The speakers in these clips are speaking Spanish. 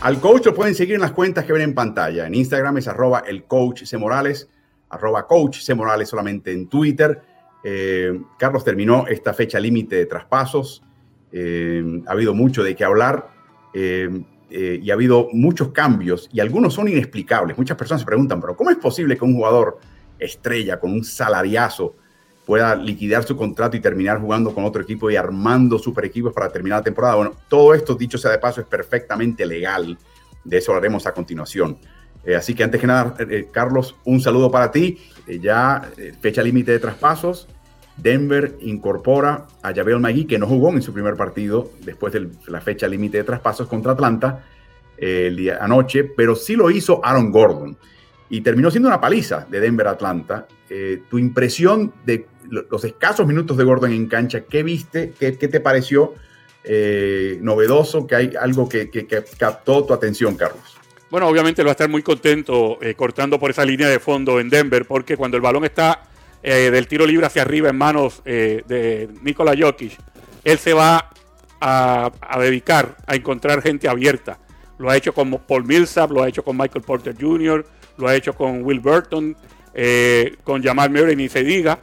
Al coach lo pueden seguir en las cuentas que ven en pantalla. En Instagram es arroba el coach C. Morales, arroba coach C. Morales solamente en Twitter. Eh, Carlos terminó esta fecha límite de traspasos. Eh, ha habido mucho de qué hablar eh, y ha habido muchos cambios y algunos son inexplicables. Muchas personas se preguntan, pero ¿cómo es posible que un jugador estrella con un salariazo pueda liquidar su contrato y terminar jugando con otro equipo y armando super equipos para terminar la temporada. Bueno, todo esto, dicho sea de paso, es perfectamente legal. De eso hablaremos a continuación. Eh, así que antes que nada, eh, eh, Carlos, un saludo para ti. ya fecha límite de traspasos. Denver incorpora a Javel Magui, que no jugó en su primer partido después de la fecha límite de traspasos contra Atlanta el día anoche, pero sí lo hizo Aaron Gordon. Y terminó siendo una paliza de Denver Atlanta. tu impresión de los escasos minutos de Gordon en cancha, ¿qué viste? ¿Qué, te pareció eh, novedoso? ¿Que hay algo que, captó tu atención, Carlos? Bueno, obviamente lo va a estar muy contento eh, cortando por esa línea de fondo en Denver, porque cuando el balón está eh, del tiro libre hacia arriba en manos de Nikola Jokic, él se va a, dedicar a encontrar gente abierta. Lo ha hecho con Paul Millsap, lo ha hecho con Michael Porter Jr., lo ha hecho con Will Burton, con Jamal Murray, ni se diga.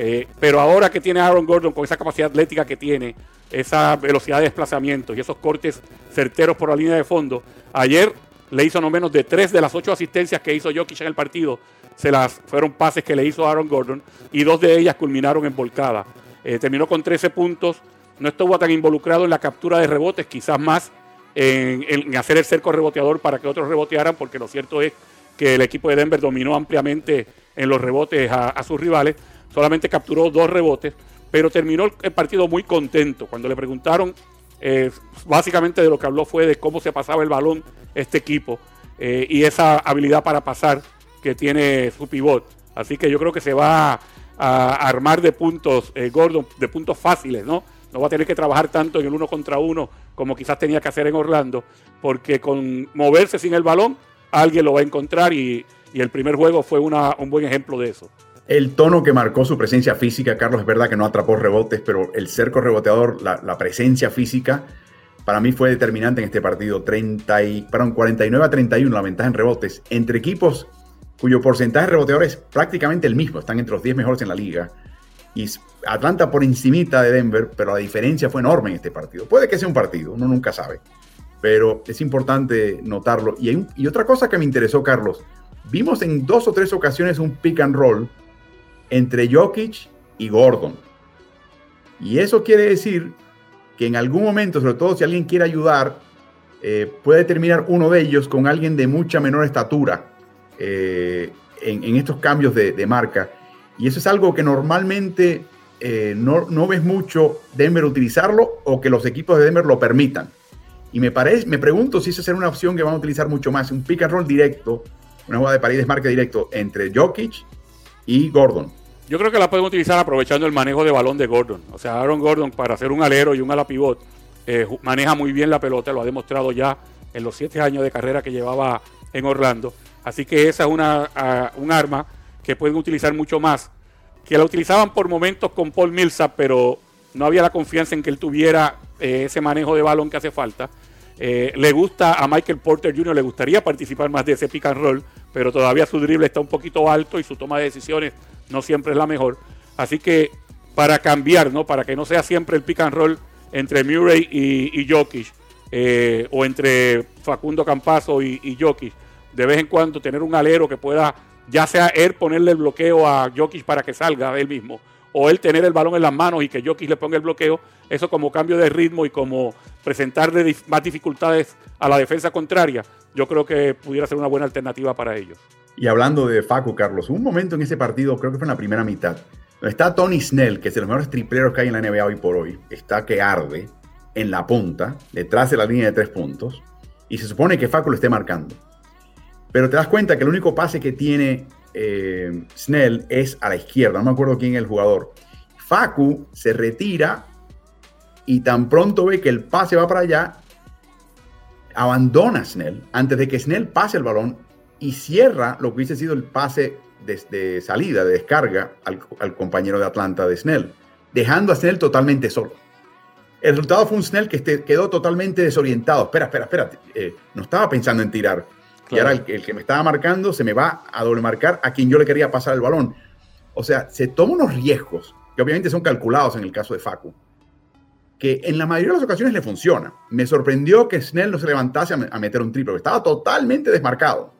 Eh, pero ahora que tiene Aaron Gordon con esa capacidad atlética que tiene, esa velocidad de desplazamiento y esos cortes certeros por la línea de fondo, ayer le hizo no menos de tres de las ocho asistencias que hizo Jokic en el partido, se las fueron pases que le hizo Aaron Gordon y dos de ellas culminaron en volcada. Eh, terminó con 13 puntos, no estuvo tan involucrado en la captura de rebotes, quizás más en, hacer el cerco reboteador para que otros rebotearan, porque lo cierto es que el equipo de Denver dominó ampliamente en los rebotes a sus rivales, solamente capturó dos rebotes, pero terminó el partido muy contento. Cuando le preguntaron, eh, básicamente de lo que habló fue de cómo se pasaba el balón este equipo eh, y esa habilidad para pasar que tiene su pivot. Así que yo creo que se va a, armar de puntos, eh, Gordon, de puntos fáciles, ¿no? No va a tener que trabajar tanto en el uno contra uno como quizás tenía que hacer en Orlando, porque con moverse sin el balón, alguien lo va a encontrar y, el primer juego fue un buen ejemplo de eso. El tono que marcó su presencia física, Carlos, es verdad que no atrapó rebotes, pero el cerco reboteador, la, presencia física, para mí fue determinante en este partido. 30 y, perdón, 49 a 31 la ventaja en rebotes entre equipos cuyo porcentaje de reboteadores es prácticamente el mismo, están entre los 10 mejores en la liga. Y Atlanta por encimita de Denver, pero la diferencia fue enorme en este partido. Puede que sea un partido, uno nunca sabe, pero es importante notarlo. Y, y otra cosa que me interesó, Carlos, vimos en dos o tres ocasiones un pick and roll entre Jokic y Gordon. Y eso quiere decir que en algún momento, sobre todo si alguien quiere ayudar, eh, puede terminar uno de ellos con alguien de mucha menor estatura eh, en, estos cambios de, marca. Y eso es algo que normalmente eh, no, no, ves mucho Denver utilizarlo o que los equipos de Denver lo permitan. Y me, parece, me pregunto si esa será una opción que van a utilizar mucho más, un pick and roll directo, una jugada de paredes marca directo entre Jokic y Gordon. Yo creo que la pueden utilizar aprovechando el manejo de balón de Gordon. O sea, Aaron Gordon para hacer un alero y un ala pivot eh, maneja muy bien la pelota, lo ha demostrado ya en los siete años de carrera que llevaba en Orlando. Así que esa es una, un arma que pueden utilizar mucho más. Que la utilizaban por momentos con Paul Millsap, pero no había la confianza en que él tuviera eh, ese manejo de balón que hace falta. Eh, le gusta a Michael Porter Jr., le gustaría participar más de ese pick and roll, pero todavía su drible está un poquito alto y su toma de decisiones no siempre es la mejor. Así que para cambiar, ¿no? Para que no sea siempre el pick and roll entre Murray y, Jokic, eh, o entre Facundo Campazo y, y, Jokic, de vez en cuando tener un alero que pueda, ya sea él ponerle el bloqueo a Jokic para que salga él mismo, o él tener el balón en las manos y que Jokic le ponga el bloqueo, eso como cambio de ritmo y como presentarle más dificultades a la defensa contraria, yo creo que pudiera ser una buena alternativa para ellos. Y hablando de Facu, Carlos, un momento en ese partido, creo que fue en la primera mitad, donde está Tony Snell, que es de los mejores tripleros que hay en la NBA hoy por hoy, está que arde en la punta, detrás de la línea de tres puntos, y se supone que Facu lo esté marcando. Pero te das cuenta que el único pase que tiene eh, Snell es a la izquierda, no me acuerdo quién es el jugador. Facu se retira y tan pronto ve que el pase va para allá, abandona a Snell antes de que Snell pase el balón y cierra lo que hubiese sido el pase de, salida, de descarga al, compañero de Atlanta de Snell, dejando a Snell totalmente solo. El resultado fue un Snell que este, quedó totalmente desorientado. Espera, espera, espera. Eh, no estaba pensando en tirar. Y ahora el, que me estaba marcando se me va a doble marcar a quien yo le quería pasar el balón. O sea, se toma unos riesgos que obviamente son calculados en el caso de Facu, que en la mayoría de las ocasiones le funciona. Me sorprendió que Snell no se levantase a, meter un triple, estaba totalmente desmarcado.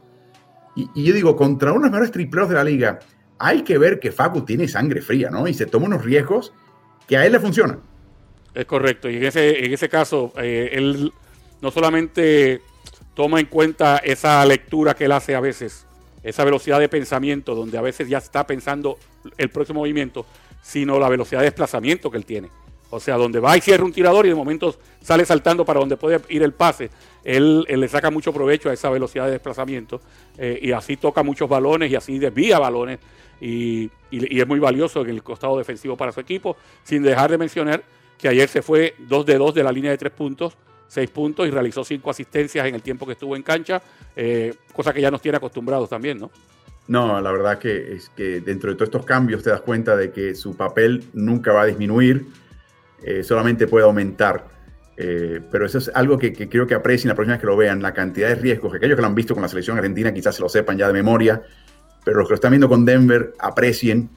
Y, yo digo, contra uno de los mejores tripleros de la liga, hay que ver que Facu tiene sangre fría, ¿no? Y se toma unos riesgos que a él le funcionan. Es correcto. Y en ese, en ese caso, eh, él no solamente toma en cuenta esa lectura que él hace a veces, esa velocidad de pensamiento, donde a veces ya está pensando el próximo movimiento, sino la velocidad de desplazamiento que él tiene. O sea, donde va y cierra un tirador y de momento sale saltando para donde puede ir el pase, él, le saca mucho provecho a esa velocidad de desplazamiento eh, y así toca muchos balones y así desvía balones y, es muy valioso en el costado defensivo para su equipo, sin dejar de mencionar que ayer se fue 2 de 2 de la línea de tres puntos seis puntos y realizó cinco asistencias en el tiempo que estuvo en cancha, eh, cosa que ya nos tiene acostumbrados también, ¿no? No, la verdad que es que dentro de todos estos cambios te das cuenta de que su papel nunca va a disminuir, eh, solamente puede aumentar. Eh, pero eso es algo que, creo que aprecien la próxima que lo vean, la cantidad de riesgos, que aquellos que lo han visto con la selección argentina quizás se lo sepan ya de memoria, pero los que lo están viendo con Denver aprecien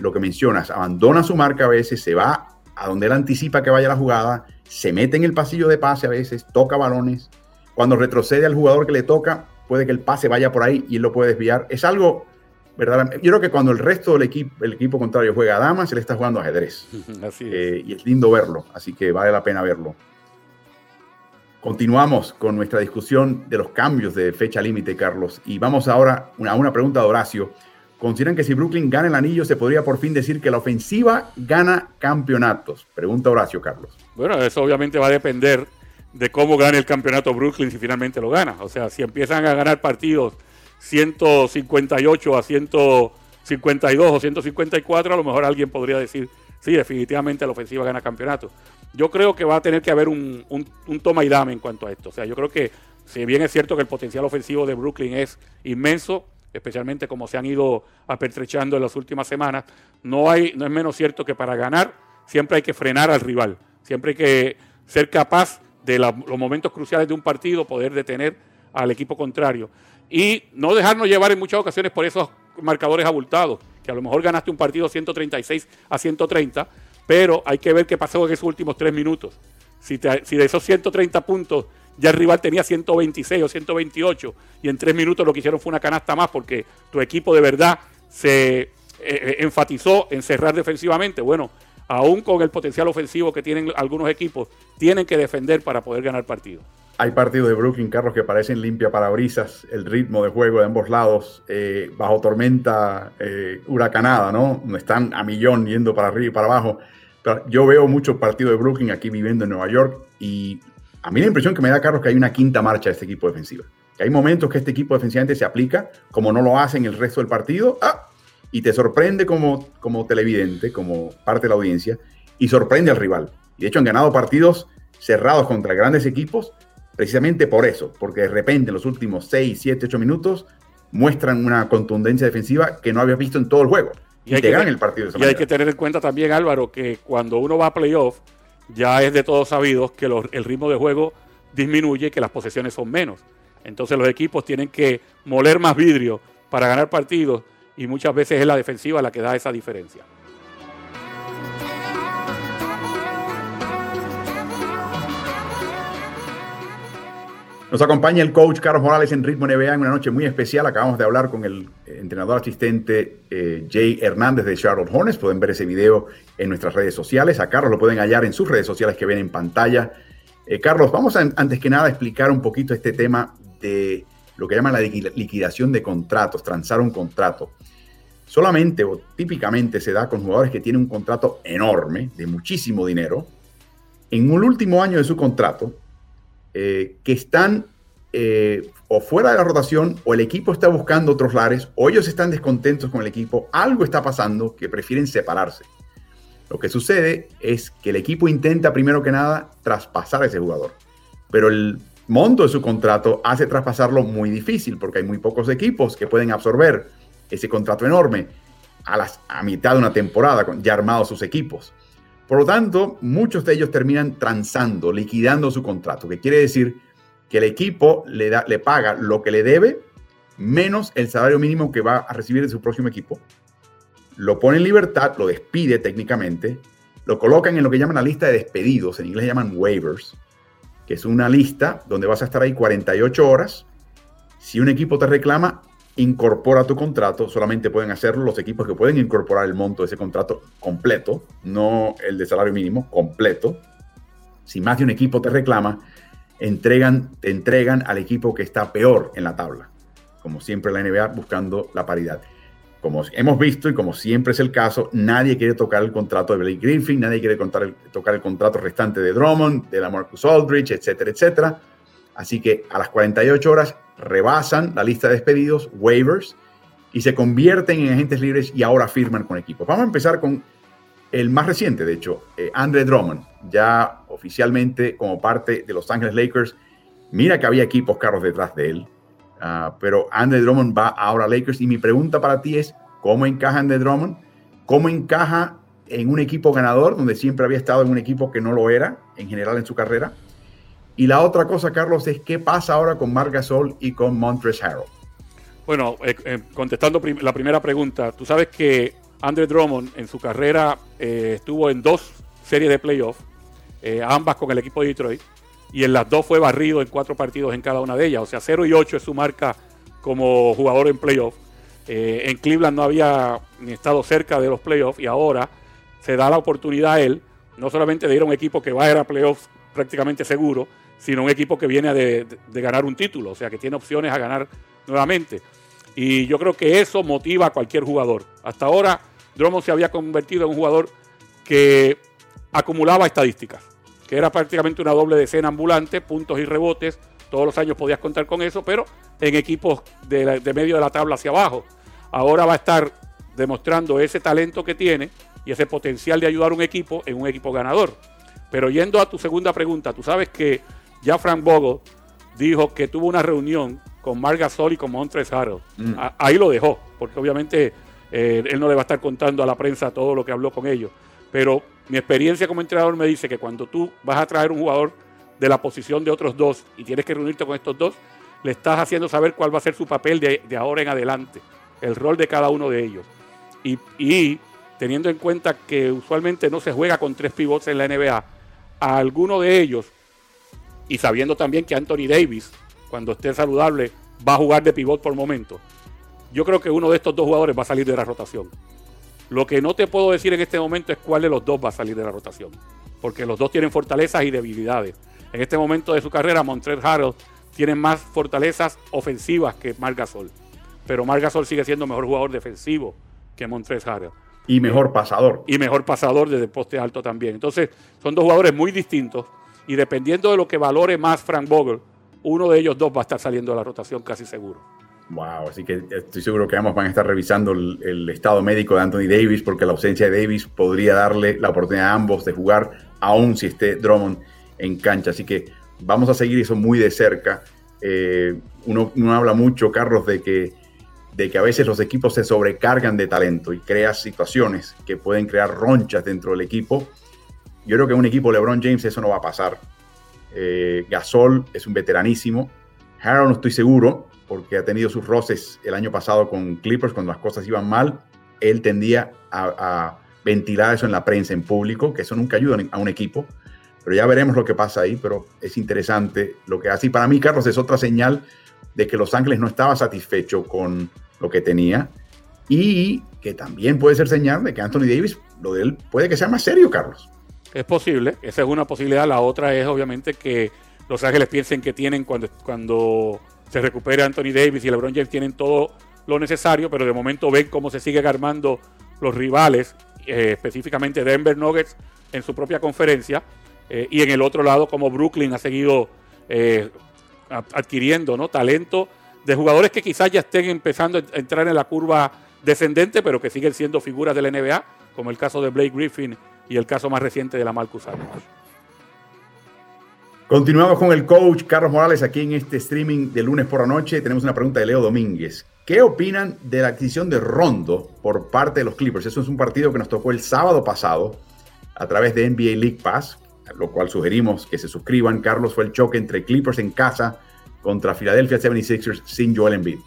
lo que mencionas, abandona su marca a veces, se va a donde él anticipa que vaya la jugada, se mete en el pasillo de pase a veces, toca balones. Cuando retrocede al jugador que le toca, puede que el pase vaya por ahí y él lo puede desviar. Es algo, ¿verdad? Yo creo que cuando el resto del equipo, el equipo contrario juega a damas, él está jugando ajedrez. Así eh, y es lindo verlo, así que vale la pena verlo. Continuamos con nuestra discusión de los cambios de fecha límite, Carlos, y vamos ahora a una pregunta de Horacio. ¿Consideran que si Brooklyn gana el anillo se podría por fin decir que la ofensiva gana campeonatos? Pregunta Horacio Carlos. Bueno, eso obviamente va a depender de cómo gane el campeonato Brooklyn si finalmente lo gana. O sea, si empiezan a ganar partidos 158 a 152 o 154, a lo mejor alguien podría decir, sí, definitivamente la ofensiva gana campeonato. Yo creo que va a tener que haber un, un toma y dame en cuanto a esto. O sea, yo creo que si bien es cierto que el potencial ofensivo de Brooklyn es inmenso, especialmente como se han ido apertrechando en las últimas semanas, no, hay, no es menos cierto que para ganar siempre hay que frenar al rival, siempre hay que ser capaz de los momentos cruciales de un partido, poder detener al equipo contrario y no dejarnos llevar en muchas ocasiones por esos marcadores abultados, que a lo mejor ganaste un partido 136 a 130, pero hay que ver qué pasó en esos últimos tres minutos. Si, si de esos 130 puntos ya el rival tenía 126 o 128 y en tres minutos lo que hicieron fue una canasta más porque tu equipo de verdad se eh, eh, enfatizó en cerrar defensivamente. Bueno, aún con el potencial ofensivo que tienen algunos equipos, tienen que defender para poder ganar partidos. Hay partidos de Brooklyn, Carlos, que parecen limpia parabrisas, el ritmo de juego de ambos lados, eh, bajo tormenta huracanada, ¿no? Están a millón yendo para arriba y para abajo. Yo veo muchos partidos de Brooklyn aquí viviendo en Nueva York y a mí la impresión que me da, Carlos, que hay una quinta marcha de este equipo defensivo. Que hay momentos que este equipo defensivamente se aplica, como no lo hacen el resto del partido, ¡ah! y te sorprende como, como televidente, como parte de la audiencia, y sorprende al rival. Y de hecho han ganado partidos cerrados contra grandes equipos, precisamente por eso, porque de repente en los últimos 6, 7, 8 minutos muestran una contundencia defensiva que no habías visto en todo el juego. Y, te ganan el partido. y hay que tener en cuenta también, Álvaro, que cuando uno va a playoff, ya es de todos sabidos que el ritmo de juego disminuye y que las posesiones son menos. Entonces los equipos tienen que moler más vidrio para ganar partidos y muchas veces es la defensiva la que da esa diferencia. Nos acompaña el coach Carlos Morales en Ritmo NBA en una noche muy especial. Acabamos de hablar con el entrenador asistente eh, Jay Hernández de Charlotte Hornets. Pueden ver ese video en nuestras redes sociales. A Carlos lo pueden hallar en sus redes sociales que ven en pantalla. Eh, Carlos, vamos a, antes que nada a explicar un poquito este tema de lo que llaman la liquidación de contratos, transar un contrato. Solamente o típicamente se da con jugadores que tienen un contrato enorme, de muchísimo dinero, en un último año de su contrato, eh, que están eh, o fuera de la rotación, o el equipo está buscando otros lares, o ellos están descontentos con el equipo, algo está pasando que prefieren separarse. Lo que sucede es que el equipo intenta primero que nada traspasar a ese jugador, pero el monto de su contrato hace traspasarlo muy difícil porque hay muy pocos equipos que pueden absorber ese contrato enorme a, las, a mitad de una temporada ya armados sus equipos. Por lo tanto, muchos de ellos terminan transando, liquidando su contrato, que quiere decir que el equipo le, da, le paga lo que le debe menos el salario mínimo que va a recibir de su próximo equipo. Lo pone en libertad, lo despide técnicamente, lo colocan en lo que llaman la lista de despedidos, en inglés llaman waivers, que es una lista donde vas a estar ahí 48 horas. Si un equipo te reclama, incorpora tu contrato. Solamente pueden hacerlo los equipos que pueden incorporar el monto de ese contrato completo, no el de salario mínimo, completo. Si más de un equipo te reclama, entregan, te entregan al equipo que está peor en la tabla, como siempre la NBA buscando la paridad. Como hemos visto y como siempre es el caso, nadie quiere tocar el contrato de Blake Griffin, nadie quiere tocar el contrato restante de Drummond, de la Marcus Aldridge, etcétera, etcétera. Así que a las 48 horas rebasan la lista de despedidos, waivers, y se convierten en agentes libres y ahora firman con equipos. Vamos a empezar con el más reciente, de hecho, eh, Drummond, ya oficialmente como parte de Los Ángeles Lakers. Mira que había equipos carros detrás de él, ah, pero Andre Drummond va ahora a Lakers. Y mi pregunta para ti es, ¿cómo encaja Andre Drummond? ¿Cómo encaja en un equipo ganador, donde siempre había estado en un equipo que no lo era, en general en su carrera? Y la otra cosa, Carlos, es qué pasa ahora con Marc Gasol y con Montres Harrell. Bueno, eh, eh, contestando la primera pregunta, tú sabes que Andre Drummond en su carrera eh, estuvo en dos series de playoffs, ambas con el equipo de Detroit, y en las dos fue barrido en cuatro partidos en cada una de ellas. O sea, 0 y 8 es su marca como jugador en playoffs. En Cleveland no había ni estado cerca de los playoffs y ahora se da la oportunidad a él, no solamente de ir a un equipo que va a ir a playoffs prácticamente seguro, sino un equipo que viene de ganar un título, o sea, que tiene opciones a ganar nuevamente. Y yo creo que eso motiva a cualquier jugador. Hasta ahora, Drummond se había convertido en un jugador que acumulaba estadísticas, que era prácticamente una doble decena ambulante, puntos y rebotes. Todos los años podías contar con eso, pero en equipos de, medio de la tabla hacia abajo. Ahora va a estar demostrando ese talento que tiene y ese potencial de ayudar a un equipo en un equipo ganador. Pero yendo a tu segunda pregunta, tú sabes que ya Frank Bogle dijo que tuvo una reunión con Marc Gasol y con Montres Harold. Mm. Ahí lo dejó, porque obviamente eh, él no le va a estar contando a la prensa todo lo que habló con ellos. Pero mi experiencia como entrenador me dice que cuando tú vas a traer un jugador de la posición de otros dos y tienes que reunirte con estos dos, le estás haciendo saber cuál va a ser su papel de, ahora en adelante, el rol de cada uno de ellos. Y, y, teniendo en cuenta que usualmente no se juega con tres pivots en la NBA, a alguno de ellos, y sabiendo también que Anthony Davis cuando esté saludable, va a jugar de pivot por momento. Yo creo que uno de estos dos jugadores va a salir de la rotación. Lo que no te puedo decir en este momento es cuál de los dos va a salir de la rotación, porque los dos tienen fortalezas y debilidades. En este momento de su carrera, Montrell Harold tiene más fortalezas ofensivas que Marc Gasol, pero Marc Gasol sigue siendo mejor jugador defensivo que Montrell Harold. Y mejor pasador. Y mejor pasador desde el poste alto también. Entonces, son dos jugadores muy distintos y dependiendo de lo que valore más Frank Vogel, uno de ellos dos va a estar saliendo de la rotación casi seguro. Wow, así que estoy seguro que ambos van a estar revisando el, estado médico de Anthony Davis, porque la ausencia de Davis podría darle la oportunidad a ambos de jugar, aún si esté Drummond en cancha. Así que vamos a seguir eso muy de cerca. Eh, uno, habla mucho, Carlos, de que, de que a veces los equipos se sobrecargan de talento y crea situaciones que pueden crear ronchas dentro del equipo. Yo creo que un equipo LeBron James eso no va a pasar. Eh, Gasol es un veteranísimo. Harold no estoy seguro, porque ha tenido sus roces el año pasado con Clippers cuando las cosas iban mal. Él tendía a, ventilar eso en la prensa, en público, que eso nunca ayuda a un equipo. Pero ya veremos lo que pasa ahí, pero es interesante lo que hace. Y para mí, Carlos, es otra señal de que Los Ángeles no estaba satisfecho con lo que tenía y que también puede ser señal de que Anthony Davis, lo de él, puede que sea más serio, Carlos. Es posible, esa es una posibilidad. La otra es obviamente que Los Ángeles piensen que tienen cuando, cuando se recupere Anthony Davis y LeBron James tienen todo lo necesario, pero de momento ven cómo se siguen armando los rivales, eh, específicamente Denver Nuggets en su propia conferencia, eh, y en el otro lado como Brooklyn ha seguido eh, adquiriendo ¿no? talento de jugadores que quizás ya estén empezando a entrar en la curva descendente, pero que siguen siendo figuras de la NBA, como el caso de Blake Griffin y el caso más reciente de la Marcus. Continuamos con el coach Carlos Morales aquí en este streaming de lunes por la noche. Tenemos una pregunta de Leo Domínguez. ¿Qué opinan de la adquisición de Rondo por parte de los Clippers? Eso es un partido que nos tocó el sábado pasado a través de NBA League Pass, lo cual sugerimos que se suscriban. Carlos fue el choque entre Clippers en casa contra Philadelphia 76ers sin Joel Embiid.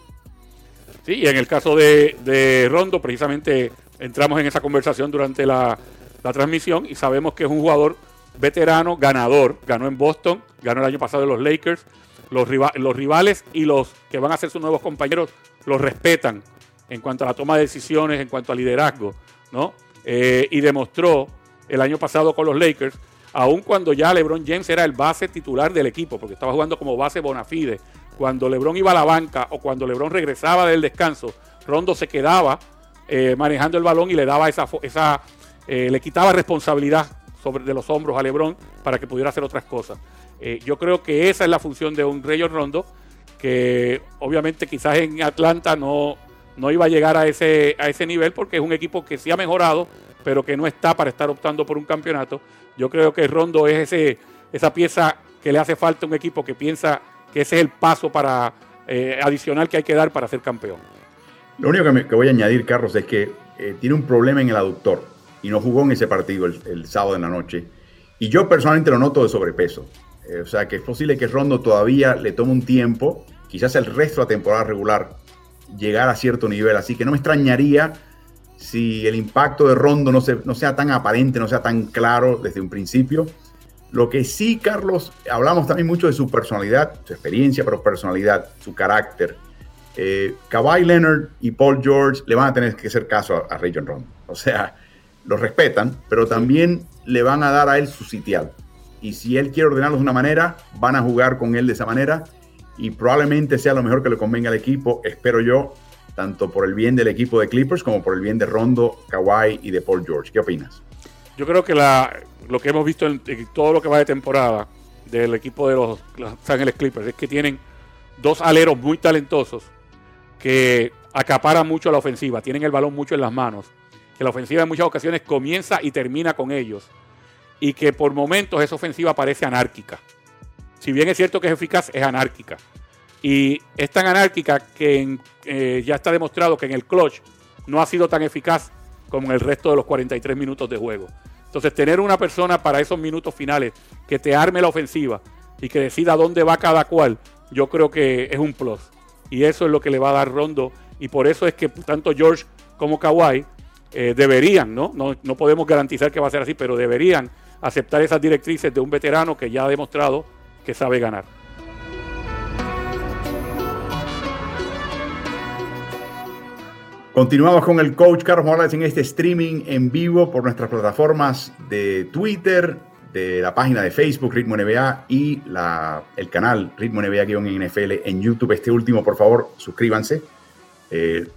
Sí, y en el caso de, Rondo, precisamente entramos en esa conversación durante la, transmisión y sabemos que es un jugador veterano, ganador, ganó en Boston, ganó el año pasado en los Lakers, los, rivales y los que van a ser sus nuevos compañeros los respetan en cuanto a la toma de decisiones, en cuanto a liderazgo, ¿no? Eh, y demostró el año pasado con los Lakers, aun cuando ya LeBron James era el base titular del equipo, porque estaba jugando como base bona fide, cuando LeBron iba a la banca o cuando LeBron regresaba del descanso, Rondo se quedaba eh, manejando el balón y le daba esa, esa eh, le quitaba responsabilidad sobre, de los hombros a LeBron para que pudiera hacer otras cosas. Eh, yo creo que esa es la función de un Rayon Rondo, que obviamente quizás en Atlanta no, no iba a llegar a ese, a ese nivel porque es un equipo que sí ha mejorado, pero que no está para estar optando por un campeonato. Yo creo que Rondo es ese, esa pieza que le hace falta a un equipo que piensa que ese es el paso para eh, adicional que hay que dar para ser campeón. Lo único que, voy a añadir, Carlos, es que tiene un problema en el aductor y no jugó en ese partido el, sábado en la noche. Y yo personalmente lo noto de sobrepeso. Eh, o sea que es posible que Rondo todavía le tome un tiempo, quizás el resto de la temporada regular, llegar a cierto nivel. Así que no me extrañaría si el impacto de Rondo no, no sea tan aparente, no sea tan claro desde un principio lo que sí, Carlos, hablamos también mucho de su personalidad, su experiencia, pero personalidad, su carácter. Eh, Kawhi Leonard y Paul George le van a tener que hacer caso a, a Rondo. O sea, lo respetan, pero también le van a dar a él su sitial. Y si él quiere ordenarlos de una manera, van a jugar con él de esa manera. Y probablemente sea lo mejor que le convenga al equipo, espero yo, tanto por el bien del equipo de Clippers como por el bien de Rondo, Kawhi y de Paul George. ¿Qué opinas? Yo creo que la, lo que hemos visto en, todo lo que va de temporada del equipo de los Los Ángeles Clippers es que tienen dos aleros muy talentosos que acaparan mucho la ofensiva, tienen el balón mucho en las manos, que la ofensiva en muchas ocasiones comienza y termina con ellos y que por momentos esa ofensiva parece anárquica. Si bien es cierto que es eficaz, es anárquica. Y es tan anárquica que eh, ya está demostrado que en el clutch no ha sido tan eficaz como en el resto de los 43 minutos de juego. Entonces, tener una persona para esos minutos finales que te arme la ofensiva y que decida dónde va cada cual, yo creo que es un plus. Y eso es lo que le va a dar Rondo. Y por eso es que tanto George como Kawhi eh, deberían, ¿no? ¿no? No podemos garantizar que va a ser así, pero deberían aceptar esas directrices de un veterano que ya ha demostrado que sabe ganar. Continuamos con el coach Carlos Morales en este streaming en vivo por nuestras plataformas de Twitter, de la página de Facebook Ritmo NBA y la, el canal Ritmo NBA-NFL en YouTube. Este último, por favor, suscríbanse. Eh,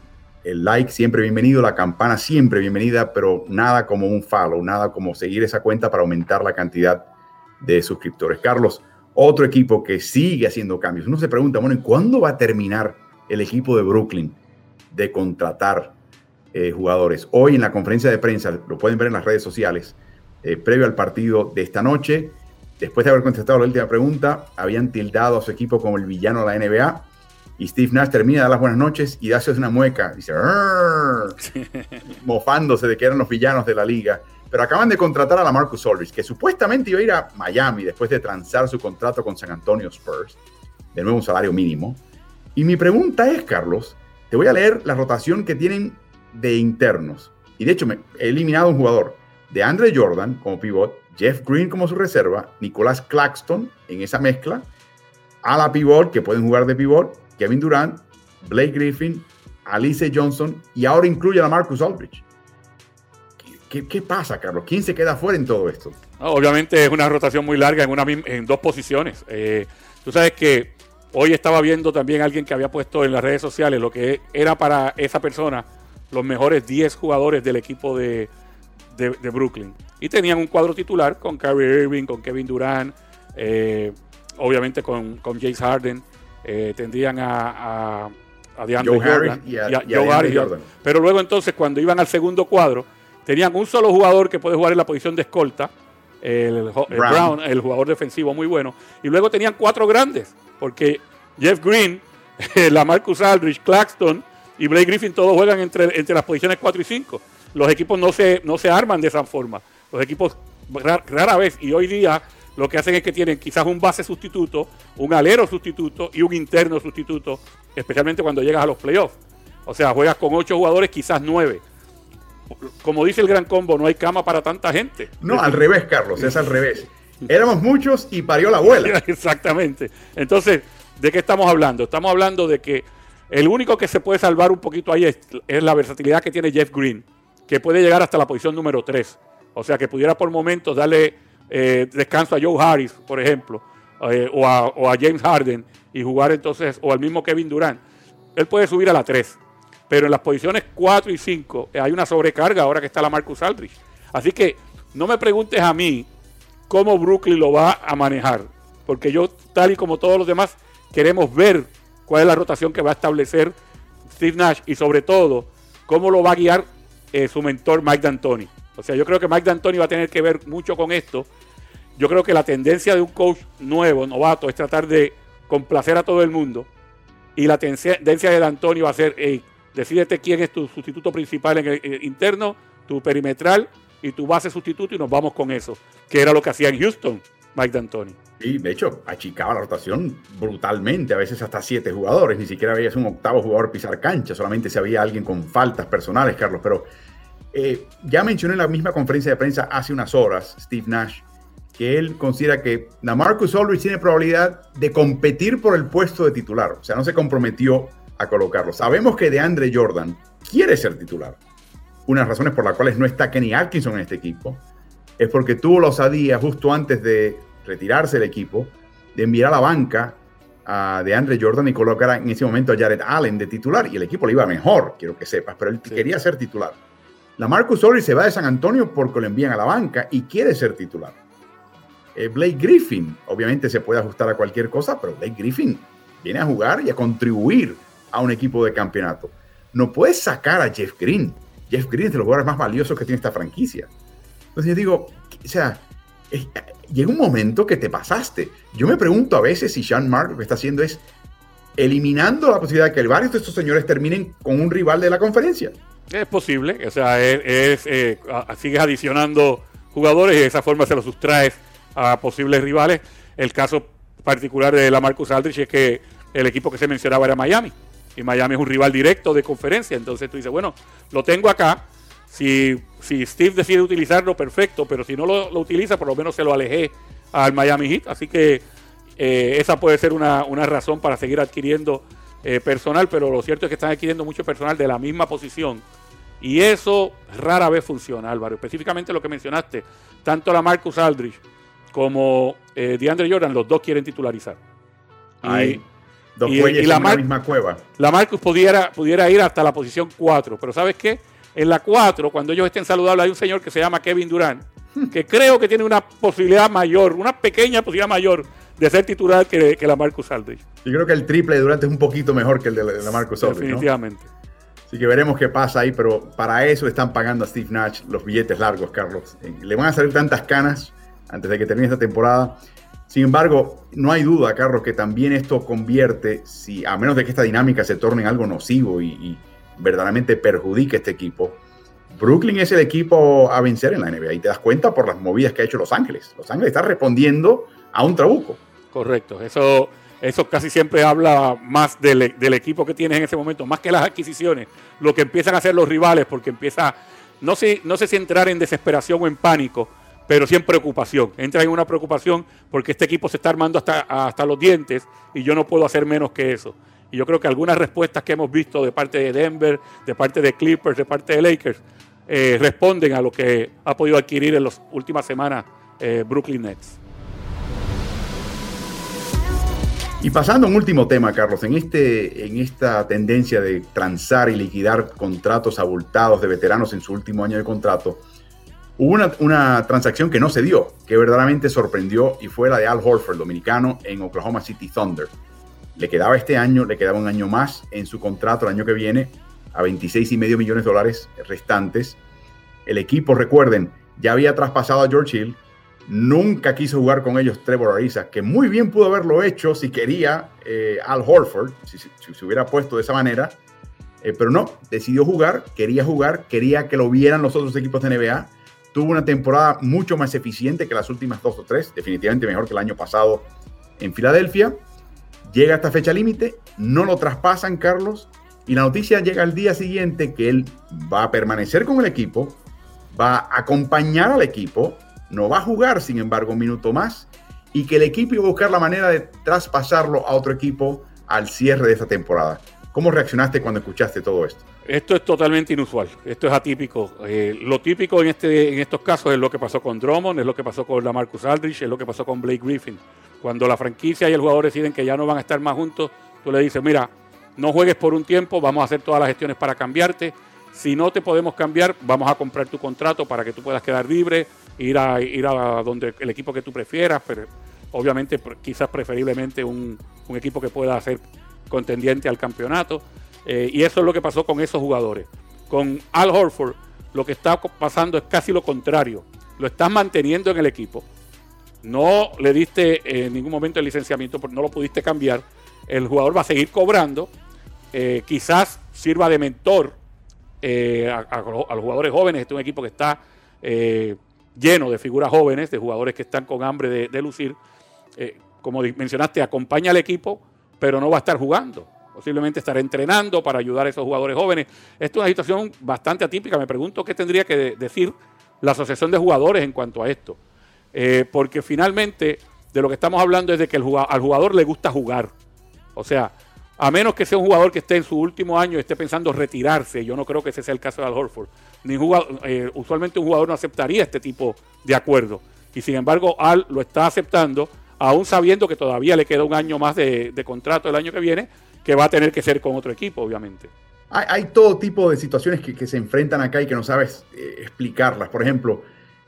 el like siempre bienvenido, la campana siempre bienvenida, pero nada como un follow, nada como seguir esa cuenta para aumentar la cantidad de suscriptores. Carlos, otro equipo que sigue haciendo cambios. Uno se pregunta, bueno, ¿y cuándo va a terminar el equipo de Brooklyn? de contratar eh, jugadores. Hoy en la conferencia de prensa, lo pueden ver en las redes sociales, eh, previo al partido de esta noche, después de haber contestado la última pregunta, habían tildado a su equipo como el villano de la NBA. Y Steve Nash termina de dar las buenas noches y hace una mueca. Dice, mofándose de que eran los villanos de la liga. Pero acaban de contratar a la Marcus Aldridge, que supuestamente iba a ir a Miami después de transar su contrato con San Antonio Spurs, de nuevo un salario mínimo. Y mi pregunta es, Carlos, te voy a leer la rotación que tienen de internos. Y de hecho, me he eliminado un jugador de Andre Jordan como pivot, Jeff Green como su reserva, Nicolás Claxton en esa mezcla, a la pivot que pueden jugar de pivot, Kevin Durant, Blake Griffin, Alice Johnson y ahora incluye a Marcus Aldridge. ¿Qué, pasa, Carlos? ¿Quién se queda fuera en todo esto? obviamente es una rotación muy larga en, dos posiciones. Eh, tú sabes que Hoy estaba viendo también alguien que había puesto en las redes sociales lo que era para esa persona los mejores 10 jugadores del equipo de, Brooklyn. Y tenían un cuadro titular con Kyrie Irving, con Kevin Durant, eh, obviamente con, con James Harden. Eh, tendrían a, a, DeAndre Jordan, y a, Joe Jordan. Pero luego entonces cuando iban al segundo cuadro, tenían un solo jugador que puede jugar en la posición de escolta, el, Brown. el jugador defensivo muy bueno. Y luego tenían cuatro grandes, porque Jeff Green, la Marcus Aldridge, Claxton y Blake Griffin todos juegan entre, entre las posiciones 4 y 5. Los equipos no se, no se arman de esa forma. Los equipos rara vez y hoy día lo que hacen es que tienen quizás un base sustituto, un alero sustituto y un interno sustituto, especialmente cuando llegas a los playoffs. O sea, juegas con ocho jugadores, quizás nueve como dice el gran combo, no hay cama para tanta gente. No, al revés, Carlos, es al revés. Éramos muchos y parió la abuela. Exactamente. Entonces, ¿de qué estamos hablando? Estamos hablando de que el único que se puede salvar un poquito ahí es, la versatilidad que tiene Jeff Green, que puede llegar hasta la posición número 3. O sea, que pudiera por momentos darle eh, descanso a Joe Harris, por ejemplo, eh, o, a, o, a, James Harden y jugar entonces, o al mismo Kevin Durant. Él puede subir a la 3 pero en las posiciones 4 y 5 eh, hay una sobrecarga ahora que está la Marcus Aldridge. Así que no me preguntes a mí cómo Brooklyn lo va a manejar, porque yo, tal y como todos los demás, queremos ver cuál es la rotación que va a establecer Steve Nash y sobre todo cómo lo va a guiar su mentor Mike D'Antoni. O sea, yo creo que Mike D'Antoni va a tener que ver mucho con esto. Yo creo que la tendencia de un coach nuevo, novato, es tratar de complacer a todo el mundo. Y la tendencia de D'Antoni va a ser, Decídete quién es tu sustituto principal en el, eh, interno, tu perimetral y tu base sustituto y nos vamos con eso, que era lo que hacía en Houston Mike D'Antoni. Y de hecho, achicaba la rotación brutalmente, a veces hasta siete jugadores, ni siquiera veías un octavo jugador pisar cancha, solamente si había alguien con faltas personales, Carlos. Pero eh, ya mencioné en la misma conferencia de prensa hace unas horas, Steve Nash, que él considera que la Marcus Aldridge tiene probabilidad de competir por el puesto de titular. O sea, no se comprometió a colocarlo. Sabemos que de Andre Jordan quiere ser titular. Una de las razones por las cuales no está Kenny Atkinson en este equipo es porque tuvo la osadía justo antes de retirarse del equipo de enviar a la banca a de Andre Jordan y colocar en ese momento a Jared Allen de titular y el equipo le iba mejor, quiero que sepas, pero él quería ser titular. La Marcus Aldridge se va de San Antonio porque lo envían a la banca y quiere ser titular. Eh, Blake Griffin, obviamente se puede ajustar a cualquier cosa, pero Blake Griffin viene a jugar y a contribuir a un equipo de campeonato. No puedes sacar a Jeff Green. Jeff Green es de los jugadores más valiosos que tiene esta franquicia. Entonces yo digo, o sea, llega un momento que te pasaste. Yo me pregunto a veces si Sean Mark lo que está haciendo es eliminando la posibilidad de que varios de estos señores terminen con un rival de la conferencia. Es posible, o sea, es, eh, sigues adicionando jugadores y de esa forma se los sustraes a posibles rivales. El caso particular de la Marcus Aldrich es que el equipo que se mencionaba era Miami y Miami es un rival directo de conferencia. Entonces tú dices, bueno, lo tengo acá. Si, Steve decide utilizarlo, perfecto, pero si no lo, utiliza, por lo menos se lo alejé al Miami Heat. Así que eh, esa puede ser una, razón para seguir adquiriendo eh, personal, pero lo cierto es que están adquiriendo mucho personal de la misma posición. Y eso rara vez funciona, Álvaro. Específicamente lo que mencionaste, tanto la Marcus Aldridge como eh, DeAndre Jordan, los dos quieren titularizar. Ahí. Dos y, la, misma cueva. La Marcus pudiera, pudiera ir hasta la posición 4, pero ¿sabes qué? En la 4, cuando ellos estén saludables, hay un señor que se llama Kevin Durant, que creo que tiene una posibilidad mayor, una pequeña posibilidad mayor de ser titular que, la Marcus Aldridge. Yo creo que el triple de Durant es un poquito mejor que el de la, Marcus Aldridge. Definitivamente. Así que veremos qué pasa ahí, pero para eso están pagando a Steve Nash los billetes largos, Carlos. Eh, le van a salir tantas canas antes de que termine esta temporada sin embargo, no hay duda, Carlos, que también esto convierte, si a menos de que esta dinámica se torne en algo nocivo y, verdaderamente perjudique a este equipo, Brooklyn es el equipo a vencer en la NBA y te das cuenta por las movidas que ha hecho Los Ángeles. Los Ángeles está respondiendo a un trabuco. Correcto, eso, eso casi siempre habla más del, equipo que tienes en ese momento, más que las adquisiciones, lo que empiezan a hacer los rivales, porque empieza, no sé, no sé si entrar en desesperación o en pánico, pero sí en preocupación. Entra en una preocupación porque este equipo se está armando hasta, hasta los dientes y yo no puedo hacer menos que eso. Y yo creo que algunas respuestas que hemos visto de parte de Denver, de parte de Clippers, de parte de Lakers, eh, responden a lo que ha podido adquirir en las últimas semanas eh, Brooklyn Nets. Y pasando a un último tema, Carlos, en, este, en esta tendencia de transar y liquidar contratos abultados de veteranos en su último año de contrato, hubo una, una, transacción que no se dio, que verdaderamente sorprendió y fue la de Al Horford, dominicano, en Oklahoma City Thunder. Le quedaba este año, le quedaba un año más en su contrato el año que viene, a 26 y medio millones de dólares restantes. El equipo, recuerden, ya había traspasado a George Hill, nunca quiso jugar con ellos Trevor Ariza, que muy bien pudo haberlo hecho si quería eh, Al Horford, si, se hubiera puesto de esa manera, eh, pero no, decidió jugar, quería jugar, quería que lo vieran los otros equipos de NBA. Tuvo una temporada mucho más eficiente que las últimas dos o tres, definitivamente mejor que el año pasado en Filadelfia. Llega a esta fecha límite, no lo traspasan, Carlos, y la noticia llega al día siguiente que él va a permanecer con el equipo, va a acompañar al equipo, no va a jugar, sin embargo, un minuto más, y que el equipo iba a buscar la manera de traspasarlo a otro equipo al cierre de esta temporada. ¿Cómo reaccionaste cuando escuchaste todo esto? Esto es totalmente inusual, esto es atípico. Eh, lo típico en, este, en estos casos es lo que pasó con Drummond, es lo que pasó con la Marcus Aldrich, es lo que pasó con Blake Griffin. Cuando la franquicia y el jugador deciden que ya no van a estar más juntos, tú le dices, mira, no juegues por un tiempo, vamos a hacer todas las gestiones para cambiarte. Si no te podemos cambiar, vamos a comprar tu contrato para que tú puedas quedar libre, ir a, ir a donde el equipo que tú prefieras, pero obviamente quizás preferiblemente un, equipo que pueda ser contendiente al campeonato. Eh, y eso es lo que pasó con esos jugadores. Con Al Horford, lo que está pasando es casi lo contrario. Lo estás manteniendo en el equipo. No le diste en ningún momento el licenciamiento, no lo pudiste cambiar. El jugador va a seguir cobrando. Eh, quizás sirva de mentor eh, a, los jugadores jóvenes. Este es un equipo que está lleno de figuras jóvenes, de jugadores que están con hambre de, lucir. Eh, como mencionaste, acompaña al equipo, pero no va a estar jugando. Posiblemente estará entrenando para ayudar a esos jugadores jóvenes. Esto es una situación bastante atípica. Me pregunto qué tendría que decir la Asociación de Jugadores en cuanto a esto. Eh, porque finalmente de lo que estamos hablando es de que al jugador le gusta jugar. O sea, a menos que sea un jugador que esté en su último año y esté pensando retirarse, yo no creo que ese sea el caso de Al Horford. Ni eh, usualmente un jugador no aceptaría este tipo de acuerdo. Y sin embargo, Al lo está aceptando, aún sabiendo que todavía le queda un año más de, contrato el año que viene, que va a tener que ser con otro equipo, obviamente. Hay, todo tipo de situaciones que, se enfrentan acá y que no sabes eh, explicarlas. Por ejemplo,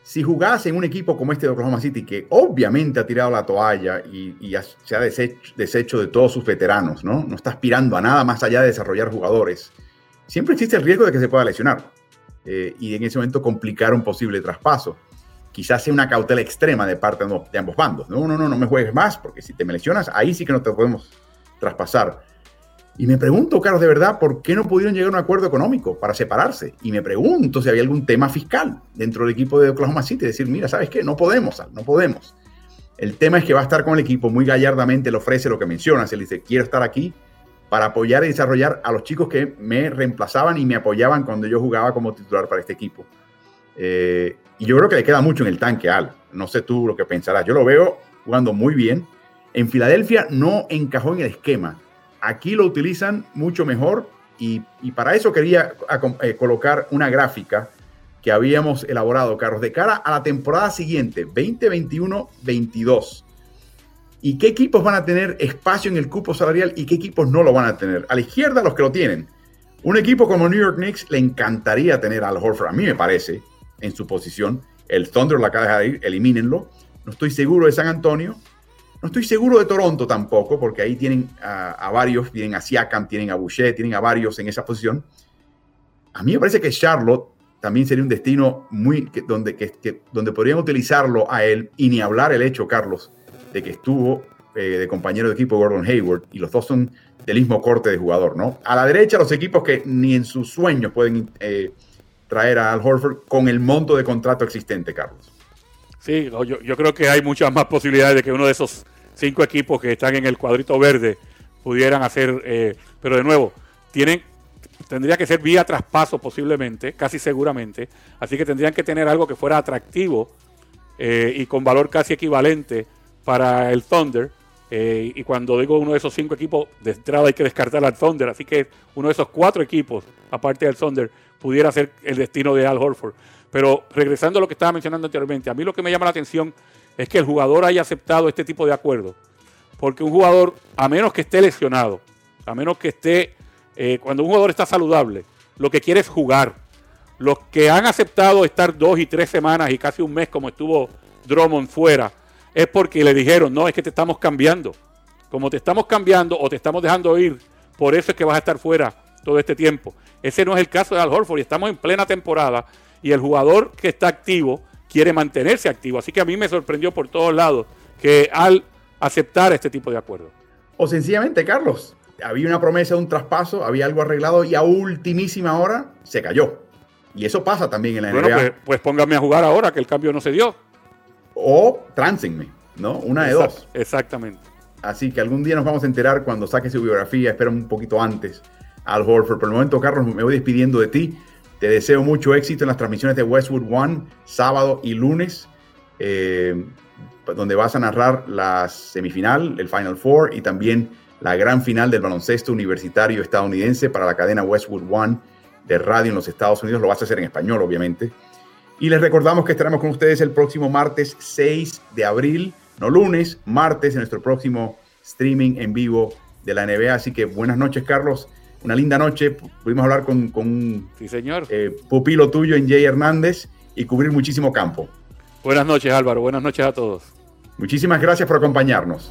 si jugás en un equipo como este de Oklahoma City, que obviamente ha tirado la toalla y, se ha deshecho, de todos sus veteranos, ¿no? No está aspirando a nada más allá de desarrollar jugadores. Siempre existe el riesgo de que se pueda lesionar eh, y en ese momento complicar un posible traspaso. Quizás sea una cautela extrema de parte de ambos bandos. No, no, no, no me juegues más, porque si te me lesionas, ahí sí que no te podemos traspasar. Y me pregunto, Carlos, de verdad, ¿por qué no pudieron llegar a un acuerdo económico para separarse? Y me pregunto si había algún tema fiscal dentro del equipo de Oklahoma City, decir, mira, ¿sabes qué? No podemos, no podemos. El tema es que va a estar con el equipo muy gallardamente, le ofrece lo que mencionas, él dice, quiero estar aquí para apoyar y desarrollar a los chicos que me reemplazaban y me apoyaban cuando yo jugaba como titular para este equipo. Eh, y yo creo que le queda mucho en el tanque Al. No sé tú lo que pensarás. Yo lo veo jugando muy bien. En Filadelfia no encajó en el esquema Aquí lo utilizan mucho mejor y, para eso quería eh, colocar una gráfica que habíamos elaborado, Carlos, de cara a la temporada siguiente, 2021-22. ¿Y qué equipos van a tener espacio en el cupo salarial y qué equipos no lo van a tener? A la izquierda, los que lo tienen. Un equipo como New York Knicks le encantaría tener al Horford, a mí me parece, en su posición. El Thunder lo acaba de dejar ir, elimínenlo. No estoy seguro de San Antonio. No estoy seguro de Toronto tampoco, porque ahí tienen a, varios, tienen a Siakam, tienen a Boucher, tienen a varios en esa posición. A mí me parece que Charlotte también sería un destino muy donde, que, donde podrían utilizarlo a él y ni hablar el hecho, Carlos, de que estuvo eh, de compañero de equipo Gordon Hayward y los dos son del mismo corte de jugador, ¿no? A la derecha los equipos que ni en sus sueños pueden eh, traer a Al Horford con el monto de contrato existente, Carlos. Sí, yo, yo creo que hay muchas más posibilidades de que uno de esos cinco equipos que están en el cuadrito verde pudieran hacer, eh, pero de nuevo, tienen, tendría que ser vía traspaso posiblemente, casi seguramente, así que tendrían que tener algo que fuera atractivo eh, y con valor casi equivalente para el Thunder. Eh, y cuando digo uno de esos cinco equipos, de entrada hay que descartar al Thunder, así que uno de esos cuatro equipos, aparte del Thunder, pudiera ser el destino de Al Horford. Pero regresando a lo que estaba mencionando anteriormente, a mí lo que me llama la atención es que el jugador haya aceptado este tipo de acuerdo. Porque un jugador, a menos que esté lesionado, a menos que esté, eh, cuando un jugador está saludable, lo que quiere es jugar. Los que han aceptado estar dos y tres semanas y casi un mes como estuvo Drummond fuera, es porque le dijeron, no, es que te estamos cambiando. Como te estamos cambiando o te estamos dejando ir, por eso es que vas a estar fuera todo este tiempo. Ese no es el caso de Al Horford y estamos en plena temporada y el jugador que está activo quiere mantenerse activo. Así que a mí me sorprendió por todos lados que al aceptar este tipo de acuerdo. O sencillamente, Carlos, había una promesa de un traspaso, había algo arreglado y a ultimísima hora se cayó. Y eso pasa también en la bueno, NBA. Pues, pues póngame a jugar ahora que el cambio no se dio. O tránsenme, ¿no? Una de dos. Exactamente. Así que algún día nos vamos a enterar cuando saque su biografía. Espero un poquito antes al Horford. Por el momento, Carlos, me voy despidiendo de ti. Te deseo mucho éxito en las transmisiones de Westwood One, sábado y lunes, eh, donde vas a narrar la semifinal, el Final Four y también la gran final del baloncesto universitario estadounidense para la cadena Westwood One de radio en los Estados Unidos. Lo vas a hacer en español, obviamente. Y les recordamos que estaremos con ustedes el próximo martes 6 de abril, no lunes, martes, en nuestro próximo streaming en vivo de la NBA. Así que buenas noches, Carlos. Una linda noche. Pudimos hablar con, con un sí, señor. Eh, pupilo tuyo en Jay Hernández y cubrir muchísimo campo. Buenas noches, Álvaro. Buenas noches a todos. Muchísimas gracias por acompañarnos.